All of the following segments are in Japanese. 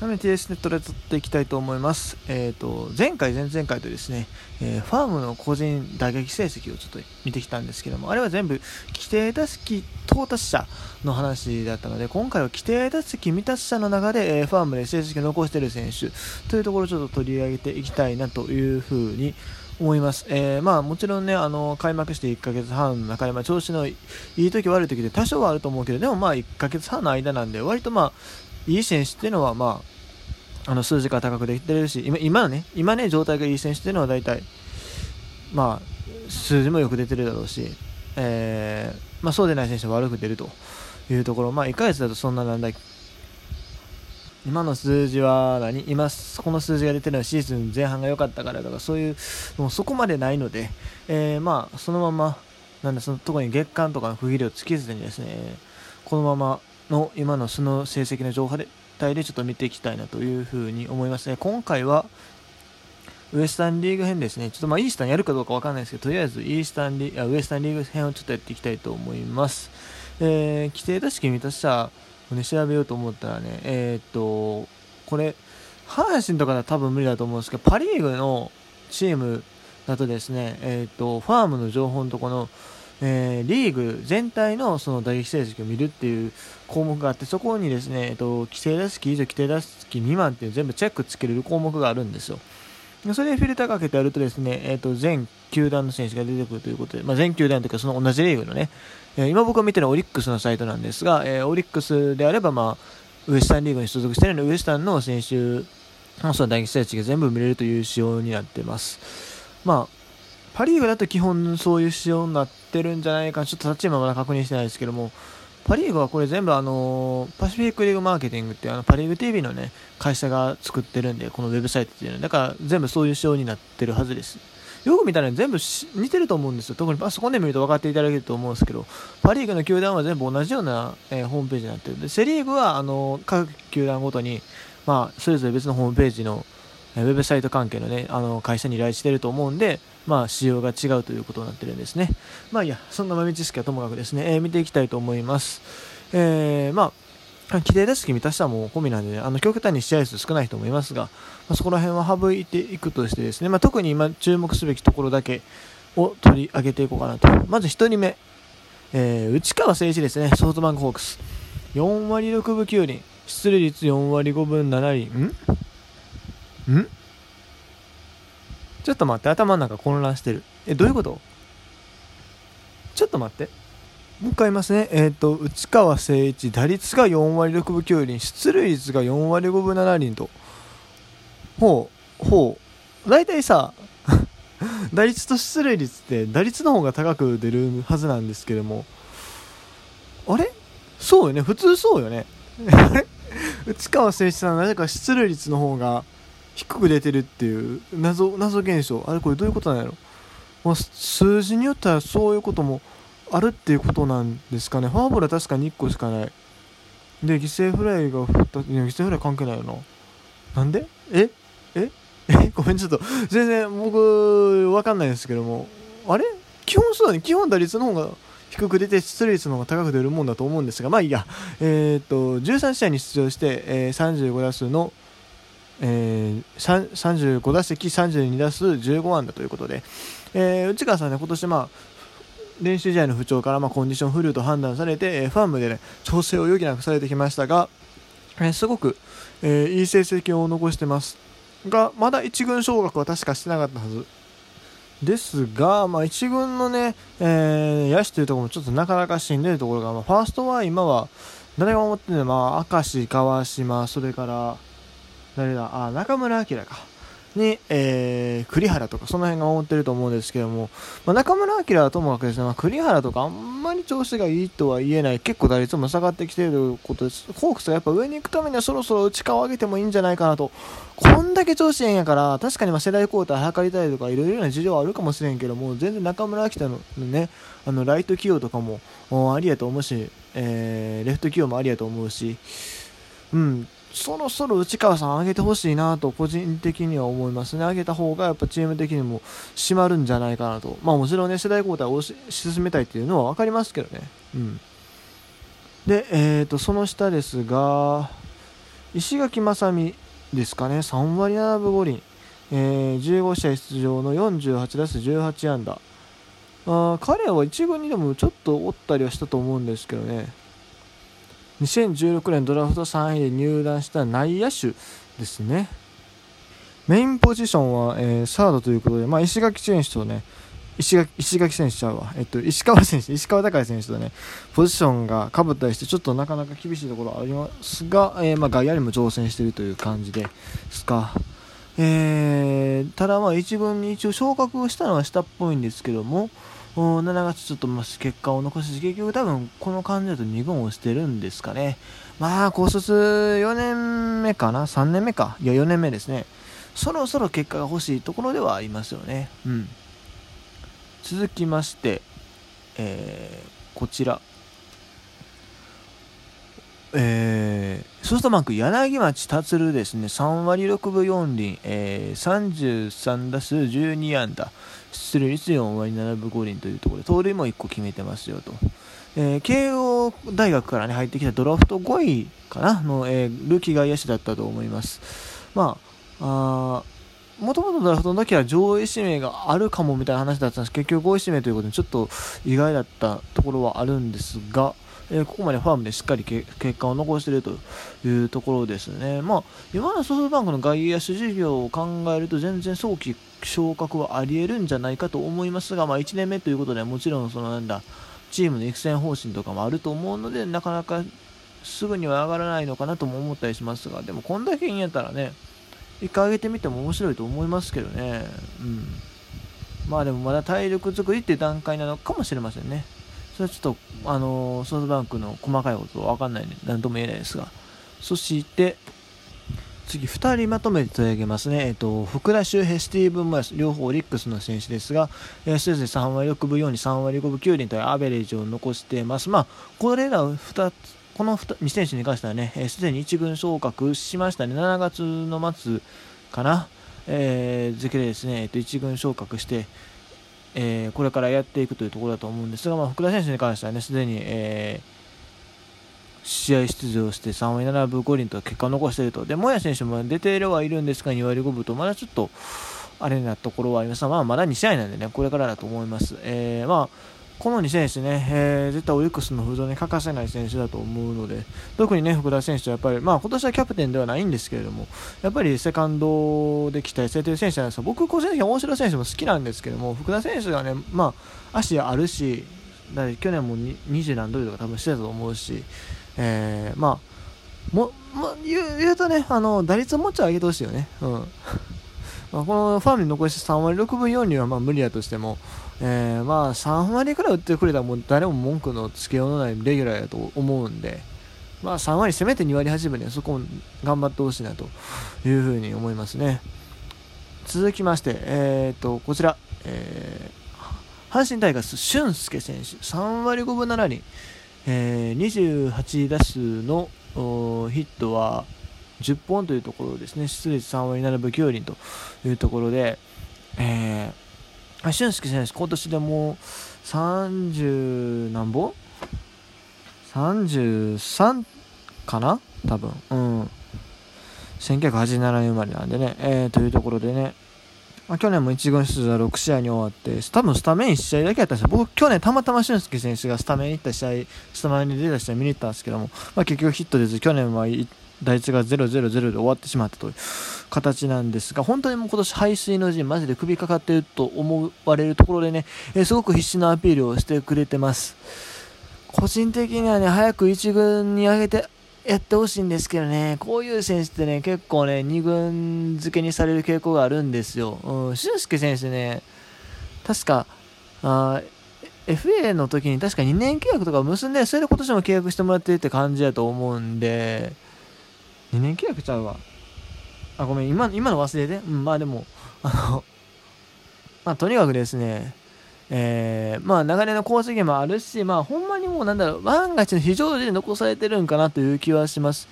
なので TS ネットで撮っていきたいと思います。えっ、ー、と、前回、前々回とですね、えー、ファームの個人打撃成績をちょっと見てきたんですけども、あれは全部規定打席到達者の話だったので、今回は規定打席未達者の中で、えー、ファームで成績を残している選手というところをちょっと取り上げていきたいなというふうに思います。えー、まあもちろんね、あの、開幕して1ヶ月半の中で、まあ調子のいい時悪い時で多少はあると思うけど、でもまあ1ヶ月半の間なんで、割とまあ、いい選手っていうのは、まあ、あの数字が高くできてるし、今今ね、今ね、状態がいい選手っていうのは大体、まあ、数字もよく出てるだろうし、えー、まあ、そうでない選手は悪く出るというところ、まあ、1ヶ月だとそんななんだ今の数字は何？今この数字が出てるのはシーズン前半が良かったからとかそういうもうそこまでないので、えー、まあそのままなんでその特に月間とかの区切りをつけずにですねこのままの今の素の成績の状態でちょっと見ていきたいなというふうに思いますね。今回はウエスタンリーグ編ですね。ちょっとまあイースタンやるかどうかわかんないですけど、とりあえずイースタンリあウエスタンリーグ編をちょっとやっていきたいと思います。えー、規定打式満たしたをね、調べようと思ったらね、えー、っと、これ、阪神とかだと多分無理だと思うんですけど、パ・リーグのチームだとですね、えー、っと、ファームの情報のところ、えー、リーグ全体のその打撃成績を見るっていう項目があって、そこにですね、えっと、規定打席以上、規定打席未満っていう全部チェックつける項目があるんですよ。それでフィルターかけてやるとですね、えっと、全球団の選手が出てくるということで、まあ、全球団というかその同じリーグのね、えー、今僕が見てるオリックスのサイトなんですが、えー、オリックスであれば、まあ、ウエスタンリーグに所属しているので、ウエスタンの選手のその打撃成績が全部見れるという仕様になってます。まあ、パ・リーグだと基本そういう仕様になってるんじゃないかちょっと立ち今まだ確認してないですけども、パ・リーグはこれ全部あのパシフィックリーグマーケティングってあのパ・リーグ TV のね会社が作ってるんでこのウェブサイトっていうの。はだから全部そういう仕様になってるはずです。よく見たら全部似てると思うんですよ。特にパソコンで見ると分かっていただけると思うんですけど。パ・リーグの球団は全部同じような、えー、ホームページになってるんで。セ・リーグはあの各球団ごとに、まあ、それぞれ別のホームページのウェブサイト関係のね、あの会社に依頼していると思うんで、まあ、仕様が違うということになってるんですね。まあいや、そんな豆知識はともかくですね、えー、見ていきたいと思います。えー、まあ、規定打席満たしたも込みなんで、ね、あの極端に試合数少ない人もいますが、まあ、そこら辺は省いていくとしてですね、まあ、特に今注目すべきところだけを取り上げていこうかなと。まず1人目、えー、内川誠一ですね、ソフトバンクホークス。4割6分9厘、出塁率4割5分7厘、ん？ん？ちょっと待って、頭の中混乱してる。え、どういうこと？ちょっと待って。もう一回言いますね。えっ、ー、と、内川誠一、打率が4割6分9厘、出塁率が4割5分7厘と。ほう、ほう。大体さ、打率と出塁率って打率の方が高く出るはずなんですけども、あれ？そうよね。普通そうよね。内川誠一さん、なぜか出塁率の方が低く出てるっていう謎謎現象。あれこれどういうことなんやろ、まあ、数字によってはそういうこともあるっていうことなんですかね。フォアボールは確かに1個しかない。で犠牲フライが2いや犠牲フライ関係ないよな。なんで？え？え？え？ごめんちょっと。全然僕わかんないですけども。あれ？基本そうだね。基本打率の方が低く出て出塁率の方が高く出るもんだと思うんですが。まあいいや。えー、っと13試合に出場して、えー、35打数のえー、35打席32打数15安打ということで、えー、内川さんね、今年、まあ、練習試合の不調から、まあ、コンディション不良と判断されて、えー、ファームで、ね、調整を余儀なくされてきましたが、えー、すごく、えー、いい成績を残してますが、まだ1軍昇格は確かしてなかったはず。ですが、まあ、1軍のね、えー、野手というところもちょっとなかなかしんでるところが、まあ、ファーストは今は、誰が思ってるのまあ、明石、川島、それから、誰だ？あ中村晃か。に、えー、栗原とかその辺が思ってると思うんですけども、まあ、中村晃はともかくですね、まあ、栗原とかあんまり調子がいいとは言えない。結構打率も下がってきていることです。ホークスがやっぱ上に行くためにはそろそろ内側を上げてもいいんじゃないかなと。こんだけ調子いいんやから確かにまあ世代交代図りたいとかいろいろな事情はあるかもしれんけども全然中村晃のねあのライト起用とかもありやと思うし、えー、レフト起用もありやと思うし。うん。そろそろ内川さん上げてほしいなと個人的には思いますね。上げた方がやっぱチーム的にも締まるんじゃないかなと。まあもちろんね、世代交代を進めたいっていうのは分かりますけどね。うん。で、えーと、その下ですが、石垣雅美ですかね、3割7分5厘、えー、15試合出場の48打数18安打。あ彼は1軍にでもちょっとおったりはしたと思うんですけどね、2016年ドラフト3位で入団した内野手ですね。メインポジションは、えー、サードということで、まあ、石垣選手とね、石垣石垣選手ちゃうわ、えっと、石川選手、石川高選手とね、ポジションがかぶったりして、ちょっとなかなか厳しいところありますが、えー、まあ、外野にも挑戦しているという感じですか。えー、ただ、まあ、一軍に一応昇格したのはしたっぽいんですけども、7月ちょっとま結果を残し、結局多分この感じだと2軍をしてるんですかね。まあ、高卒4年目かな ?3 年目か？いや、4年目ですね。そろそろ結果が欲しいところではありますよね。うん。続きまして、えー、こちら。えー、ソフトバンク柳町達ですね、3割6分4厘、えー、33打数12安打、出塁率4割7分5厘というところで、盗塁も1個決めてますよと。えー、慶応大学から、ね、入ってきたドラフト5位かな。の、えー、ルーキー外野手だったと思います。まあ、あもともとドラフトの時は上位指名があるかもみたいな話だったんです。結局5位指名ということでちょっと意外だったところはあるんですが、えー、ここまでファームでしっかり結果を残しているというところですね。まあ、今のソフトバンクの外野手事業を考えると全然早期昇格はありえるんじゃないかと思いますが、まあ、1年目ということでもちろんそのなんだチームの育成方針とかもあると思うのでなかなかすぐには上がらないのかなとも思ったりしますがでもこんだけいいんやったらね一回上げてみても面白いと思いますけどね。うん。まあでもまだ体力作りっていう段階なのかもしれませんね。それはちょっと、あの、ソフトバンクの細かいことはわかんないんで、何とも言えないですが。そして、次、2人まとめて取り上げますね。えっ、と、福田周平、スティーブン・マイス、両方オリックスの選手ですが、えー、それぞれ3割6分4に3割5分9厘というアベレージを残しています。まあ、これら2つ、この2選手に関してはね、す、で、に1軍昇格しましたね、7月の末かな、えー、付けでですね、えー、と1軍昇格して、えー、これからやっていくというところだと思うんですが、まあ、福田選手に関してはね、すでに、えー、試合出場して3割7分5厘と結果を残していると、で、モヤ選手も出てはいるんですが、2割5分と、まだちょっと、あれなところはありますが、まあ、まだ2試合なんでね、これからだと思います。えー、まあこの2選手ね、えー、絶対オリックスの風土に欠かせない選手だと思うので、特にね、福田選手はやっぱり、まあ今年はキャプテンではないんですけれども、やっぱりセカンドで期待されている選手なんですが、僕個人的に大城選手も好きなんですけども、福田選手がね、まあ足あるし、だ去年も20何ドルとか多分してたと思うし、えー、まあ、も、まあ、言う言うとね、あの、打率をもうちょい上げてほしいよね。うん。まあ、このファームに残して3割6分4にはまあ無理だとしても、えー、まあ3割くらい打ってくれたらもう誰も文句のつけようのないレギュラーやと思うんで、まあ3割、せめて2割8分でそこを頑張ってほしいなというふうに思いますね。続きまして、えー、とこちら、えー、阪神タイガース、俊介選手、3割5分7厘、えー、28打数のヒットは10本というところですね、出率3割7分9厘というところで、えー俊介選手、今年でもう30何本 ?33 かな？多分。うん。1987年生まれなんでね、えー、というところでね、まあ、去年も1軍出場6試合に終わって、多分スタメン1試合だけやったんですよ。僕、去年たまたま俊介選手がスタメンに行った試合、スタメンに出た試合見に行ったんですけども、まあ、結局ヒット出ず、去年は打率が0-0-0で終わってしまったという形なんですが、本当にもう今年排水の陣、マジで首かかっていると思われるところでね、えー、すごく必死のアピールをしてくれてます。個人的にはね、早く1軍に上げてやってほしいんですけどね、こういう選手ってね、結構ね、2軍付けにされる傾向があるんですよ。うん、俊介選手ね、確か、あ FA の時に確か2年契約とか結んで、それで今年も契約してもらってるって感じだと思うんで、2年契約ちゃうわ。あ、ごめん、今、今の忘れて。うん、まあでも、あの、まあとにかくですね、えー、まあ流れの功績もあるし、まあほんまにもうなんだろう、万が一の非常時で残されてるんかなという気はします。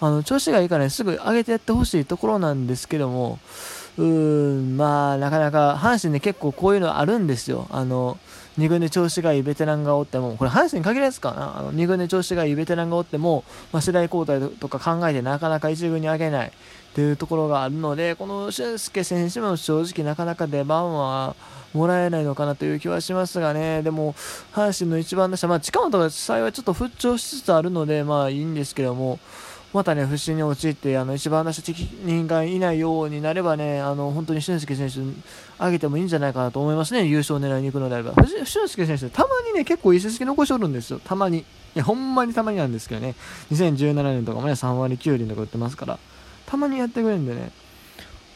あの、調子がいいからね、すぐ上げてやってほしいところなんですけども、うーん、まあなかなか、阪神ね結構こういうのあるんですよ。あの、2軍で調子がいいベテランがおっても、これ阪神に限らずかな、あの2軍で調子がいいベテランがおっても、まあ、世代交代とか考えてなかなか1軍に上げないっていうところがあるので、この俊介選手も正直なかなか出番はもらえないのかなという気はしますがね、でも、阪神の一番打者、まあ、近本が幸いちょっと復調しつつあるので、まあいいんですけども、またね、不振に陥って、あの一番打者的人がいないようになればね、あの本当に俊介選手、上げてもいいんじゃないかなと思いますね、優勝を狙いに行くのであれば。俊介選手、たまにね、結構いい成績残しおるんですよ、たまに。いや、ほんまにたまになんですけどね、2017年とかもね、3割9厘とか打ってますから、たまにやってくれるんでね、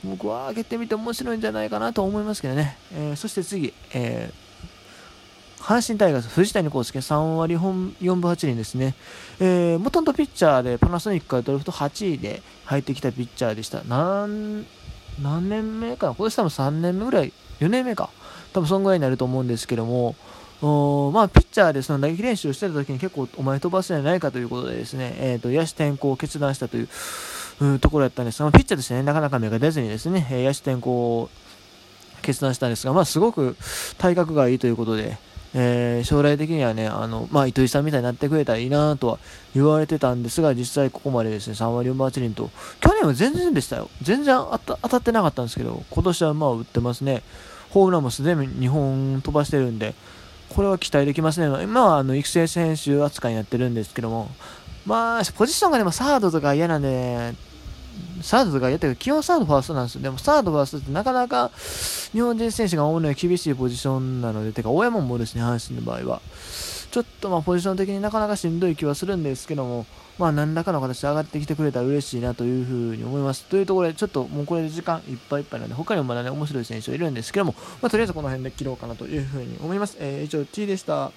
僕は上げてみて面白いんじゃないかなと思いますけどね。えー、そして次、えー阪神タイガース、藤谷康介3割本4分8厘ですね。えー、もともとピッチャーでパナソニックからドラフト8位で入ってきたピッチャーでした。何、年目かな？今年多分3年目ぐらい、4年目か。多分そんぐらいになると思うんですけども、まあ、ピッチャーでその打撃練習をしてた時に結構お前飛ばすんじゃないかということでですね、えーと、野手転向を決断したといううところだったんですが、ピッチャーですね、なかなか目が出ずにですね、野手転向を決断したんですが、まあ、すごく体格がいいということで、えー、将来的にはね、あの、まあ、糸井さんみたいになってくれたらいいなとは言われてたんですが、実際ここまでですね、3割4分8厘と、去年は全然でしたよ。全然当たってなかったんですけど、今年はまあ打ってますね。ホームランもすでに2本飛ばしてるんで、これは期待できますね。今はあの育成選手扱いになってるんですけども、まあ、ポジションがでもサードとか嫌なんで、ね、サードとかやったけど、基本サードファーストなんですよ。でもサードファーストってなかなか日本人選手が多いのは厳しいポジションなので、てか、大山もですね、阪神の場合は。ちょっとまあポジション的になかなかしんどい気はするんですけども、まあ何らかの形で上がってきてくれたら嬉しいなというふうに思います。というところで、ちょっともうこれで時間いっぱいいっぱいなので、他にもまだね、面白い選手はいるんですけども、まあとりあえずこの辺で切ろうかなというふうに思います。えー、以上、T でした。